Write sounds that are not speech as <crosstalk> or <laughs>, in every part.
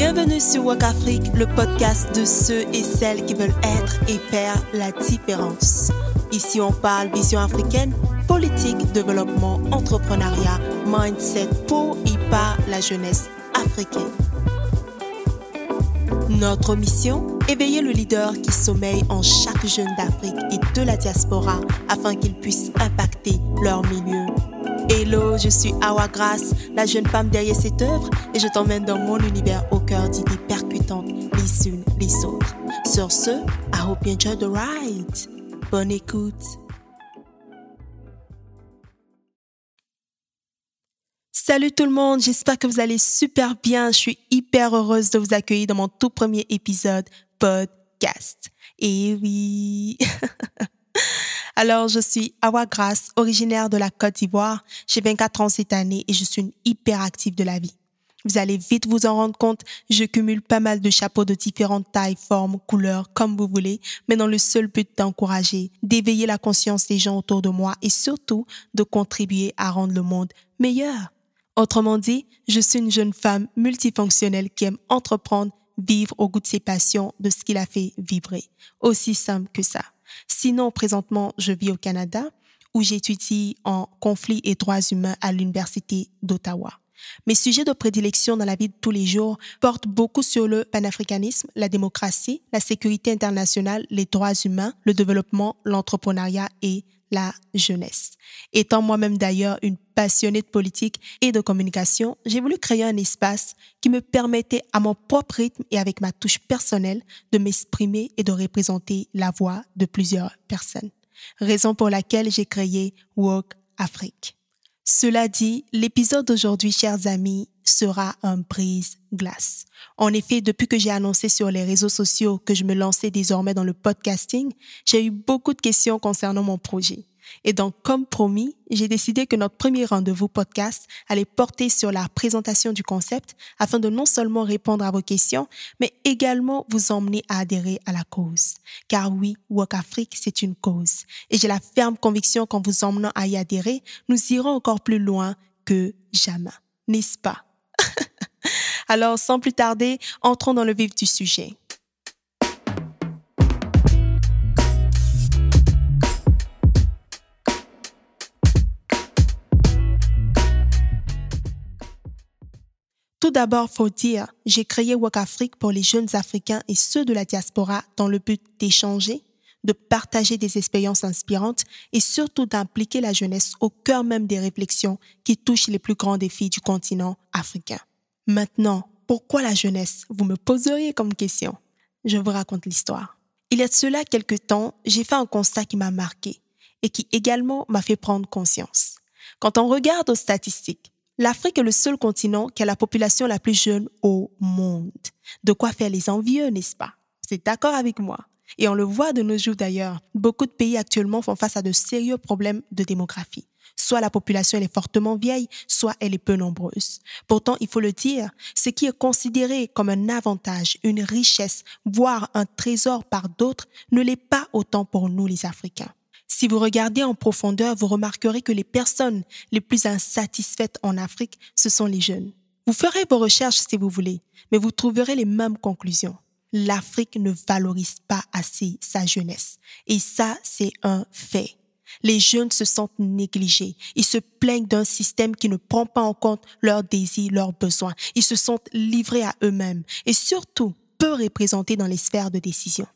Bienvenue sur Walk Afrique, le podcast de ceux et celles qui veulent être et faire la différence. Ici, on parle vision africaine, politique, développement, entrepreneuriat, mindset pour et par la jeunesse africaine. Notre mission Éveiller le leader qui sommeille en chaque jeune d'Afrique et de la diaspora afin qu'ils puissent impacter leur milieu. Hello, je suis Awa Grace, la jeune femme derrière cette œuvre, et je t'emmène dans mon univers au cœur d'idées percutantes les unes les autres. Sur ce, I hope you enjoy the ride. Bonne écoute. Salut tout le monde, j'espère que vous allez super bien. Je suis hyper heureuse de vous accueillir dans mon tout premier épisode podcast. Et oui. <laughs> Alors, je suis Awa Grace, originaire de la Côte d'Ivoire. J'ai 24 ans cette année et je suis une hyperactive de la vie. Vous allez vite vous en rendre compte, je cumule pas mal de chapeaux de différentes tailles, formes, couleurs, comme vous voulez, mais dans le seul but d'encourager, d'éveiller la conscience des gens autour de moi et surtout de contribuer à rendre le monde meilleur. Autrement dit, je suis une jeune femme multifonctionnelle qui aime entreprendre, vivre au goût de ses passions, de ce qui la fait vibrer. Aussi simple que ça. Sinon, présentement, je vis au Canada où j'étudie en conflit et droits humains à l'Université d'Ottawa. Mes sujets de prédilection dans la vie de tous les jours portent beaucoup sur le panafricanisme, la démocratie, la sécurité internationale, les droits humains, le développement, l'entrepreneuriat et la jeunesse. Étant moi-même d'ailleurs une passionnée de politique et de communication, j'ai voulu créer un espace qui me permettait à mon propre rythme et avec ma touche personnelle de m'exprimer et de représenter la voix de plusieurs personnes. Raison pour laquelle j'ai créé Walk Afrique. Cela dit, l'épisode d'aujourd'hui, chers amis, sera un brise-glace. En effet, depuis que j'ai annoncé sur les réseaux sociaux que je me lançais désormais dans le podcasting, j'ai eu beaucoup de questions concernant mon projet. Et donc, comme promis, j'ai décidé que notre premier rendez-vous podcast allait porter sur la présentation du concept afin de non seulement répondre à vos questions, mais également vous emmener à adhérer à la cause. Car oui, Walk Afrique, c'est une cause. Et j'ai la ferme conviction qu'en vous emmenant à y adhérer, nous irons encore plus loin que jamais. N'est-ce pas? <laughs> Alors, sans plus tarder, entrons dans le vif du sujet. Tout d'abord, faut dire, j'ai créé Walk Afrique pour les jeunes Africains et ceux de la diaspora dans le but d'échanger, de partager des expériences inspirantes et surtout d'impliquer la jeunesse au cœur même des réflexions qui touchent les plus grands défis du continent africain. Maintenant, pourquoi la jeunesse? Vous me poseriez comme question. Je vous raconte l'histoire. Il y a de cela quelques temps, j'ai fait un constat qui m'a marqué et qui également m'a fait prendre conscience. Quand on regarde aux statistiques, l'Afrique est le seul continent qui a la population la plus jeune au monde. De quoi faire les envieux, n'est-ce pas? Êtes d'accord avec moi? Et on le voit de nos jours d'ailleurs, beaucoup de pays actuellement font face à de sérieux problèmes de démographie. Soit la population est fortement vieille, soit elle est peu nombreuse. Pourtant, il faut le dire, ce qui est considéré comme un avantage, une richesse, voire un trésor par d'autres, ne l'est pas autant pour nous les Africains. Si vous regardez en profondeur, vous remarquerez que les personnes les plus insatisfaites en Afrique, ce sont les jeunes. Vous ferez vos recherches si vous voulez, mais vous trouverez les mêmes conclusions. L'Afrique ne valorise pas assez sa jeunesse. Et ça, c'est un fait. Les jeunes se sentent négligés. Ils se plaignent d'un système qui ne prend pas en compte leurs désirs, leurs besoins. Ils se sentent livrés à eux-mêmes et surtout peu représentés dans les sphères de décision.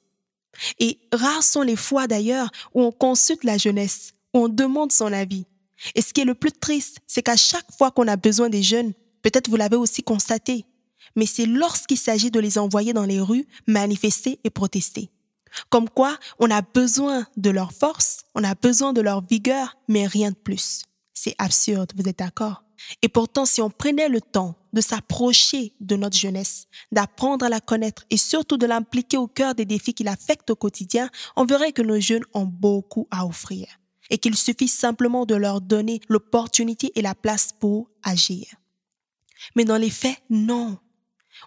Et rares sont les fois d'ailleurs où on consulte la jeunesse, où on demande son avis. Et ce qui est le plus triste, c'est qu'à chaque fois qu'on a besoin des jeunes, peut-être vous l'avez aussi constaté, mais c'est lorsqu'il s'agit de les envoyer dans les rues manifester et protester. Comme quoi, on a besoin de leur force, on a besoin de leur vigueur, mais rien de plus. C'est absurde, vous êtes d'accord? Et pourtant, si on prenait le temps de s'approcher de notre jeunesse, d'apprendre à la connaître et surtout de l'impliquer au cœur des défis qui l'affectent au quotidien, on verrait que nos jeunes ont beaucoup à offrir et qu'il suffit simplement de leur donner l'opportunité et la place pour agir. Mais dans les faits, non.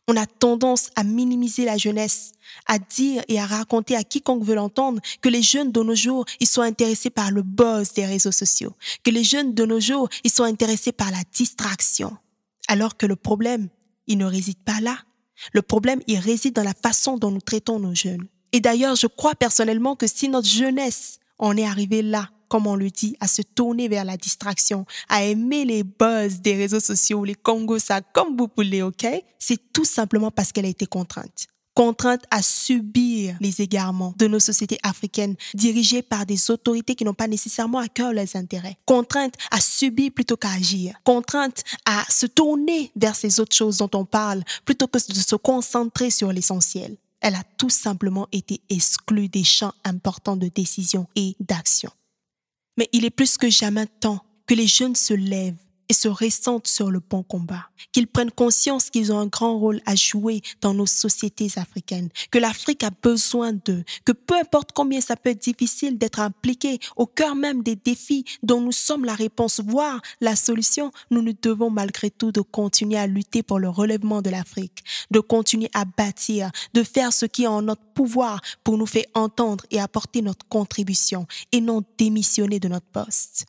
On a tendance à minimiser la jeunesse, à dire et à raconter à quiconque veut l'entendre que les jeunes de nos jours, ils sont intéressés par le buzz des réseaux sociaux, que les jeunes de nos jours, ils sont intéressés par la distraction. Alors que le problème, il ne réside pas là. Le problème, il réside dans la façon dont nous traitons nos jeunes. Et d'ailleurs, je crois personnellement que si notre jeunesse en est arrivée là, comme on le dit, à se tourner vers la distraction, à aimer les buzz des réseaux sociaux, les Congos, ça comme vous voulez, ok? C'est tout simplement parce qu'elle a été contrainte contrainte à subir les égarements de nos sociétés africaines dirigées par des autorités qui n'ont pas nécessairement à cœur leurs intérêts, contrainte à subir plutôt qu'à agir, contrainte à se tourner vers ces autres choses dont on parle plutôt que de se concentrer sur l'essentiel. Elle a tout simplement été exclue des champs importants de décision et d'action. Mais il est plus que jamais temps que les jeunes se lèvent et se ressentent sur le bon combat, qu'ils prennent conscience qu'ils ont un grand rôle à jouer dans nos sociétés africaines, que l'Afrique a besoin d'eux, que peu importe combien ça peut être difficile d'être impliqué au cœur même des défis dont nous sommes la réponse, voire la solution, nous nous devons malgré tout de continuer à lutter pour le relèvement de l'Afrique, de continuer à bâtir, de faire ce qui est en notre pouvoir pour nous faire entendre et apporter notre contribution. Et non démissionner de notre poste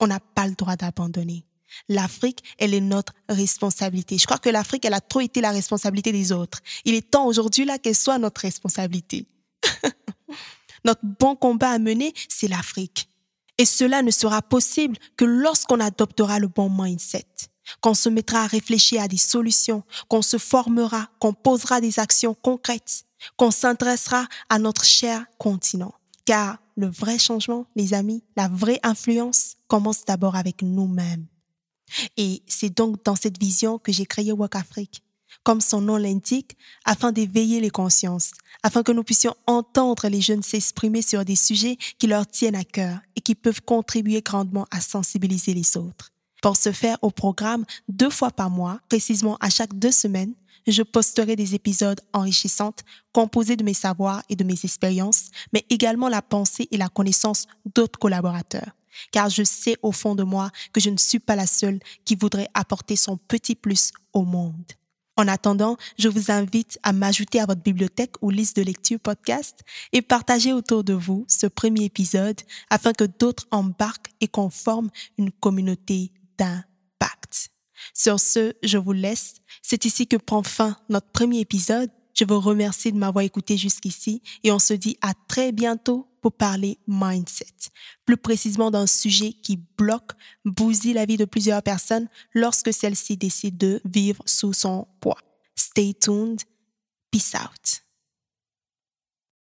on n'a pas le droit d'abandonner. L'Afrique, elle est notre responsabilité. Je crois que l'Afrique, elle a trop été la responsabilité des autres. Il est temps aujourd'hui là qu'elle soit notre responsabilité. <laughs> notre bon combat à mener, c'est l'Afrique. Et cela ne sera possible que lorsqu'on adoptera le bon mindset, qu'on se mettra à réfléchir à des solutions, qu'on se formera, qu'on posera des actions concrètes, qu'on s'intéressera à notre cher continent. Car le vrai changement, les amis, la vraie influence commence d'abord avec nous-mêmes. Et c'est donc dans cette vision que j'ai créé Walk Afrique, comme son nom l'indique, afin d'éveiller les consciences, afin que nous puissions entendre les jeunes s'exprimer sur des sujets qui leur tiennent à cœur et qui peuvent contribuer grandement à sensibiliser les autres. Pour ce faire, au programme, deux fois par mois, précisément à chaque deux semaines, je posterai des épisodes enrichissants composés de mes savoirs et de mes expériences, mais également la pensée et la connaissance d'autres collaborateurs. Car je sais au fond de moi que je ne suis pas la seule qui voudrait apporter son petit plus au monde. En attendant, je vous invite à m'ajouter à votre bibliothèque ou liste de lecture podcast et partager autour de vous ce premier épisode afin que d'autres embarquent et qu'on forme une communauté d'impact. Sur ce, je vous laisse. C'est ici que prend fin notre premier épisode. Je vous remercie de m'avoir écouté jusqu'ici et on se dit à très bientôt pour parler mindset. Plus précisément d'un sujet qui bloque, bousille la vie de plusieurs personnes lorsque celle-ci décide de vivre sous son poids. Stay tuned. Peace out.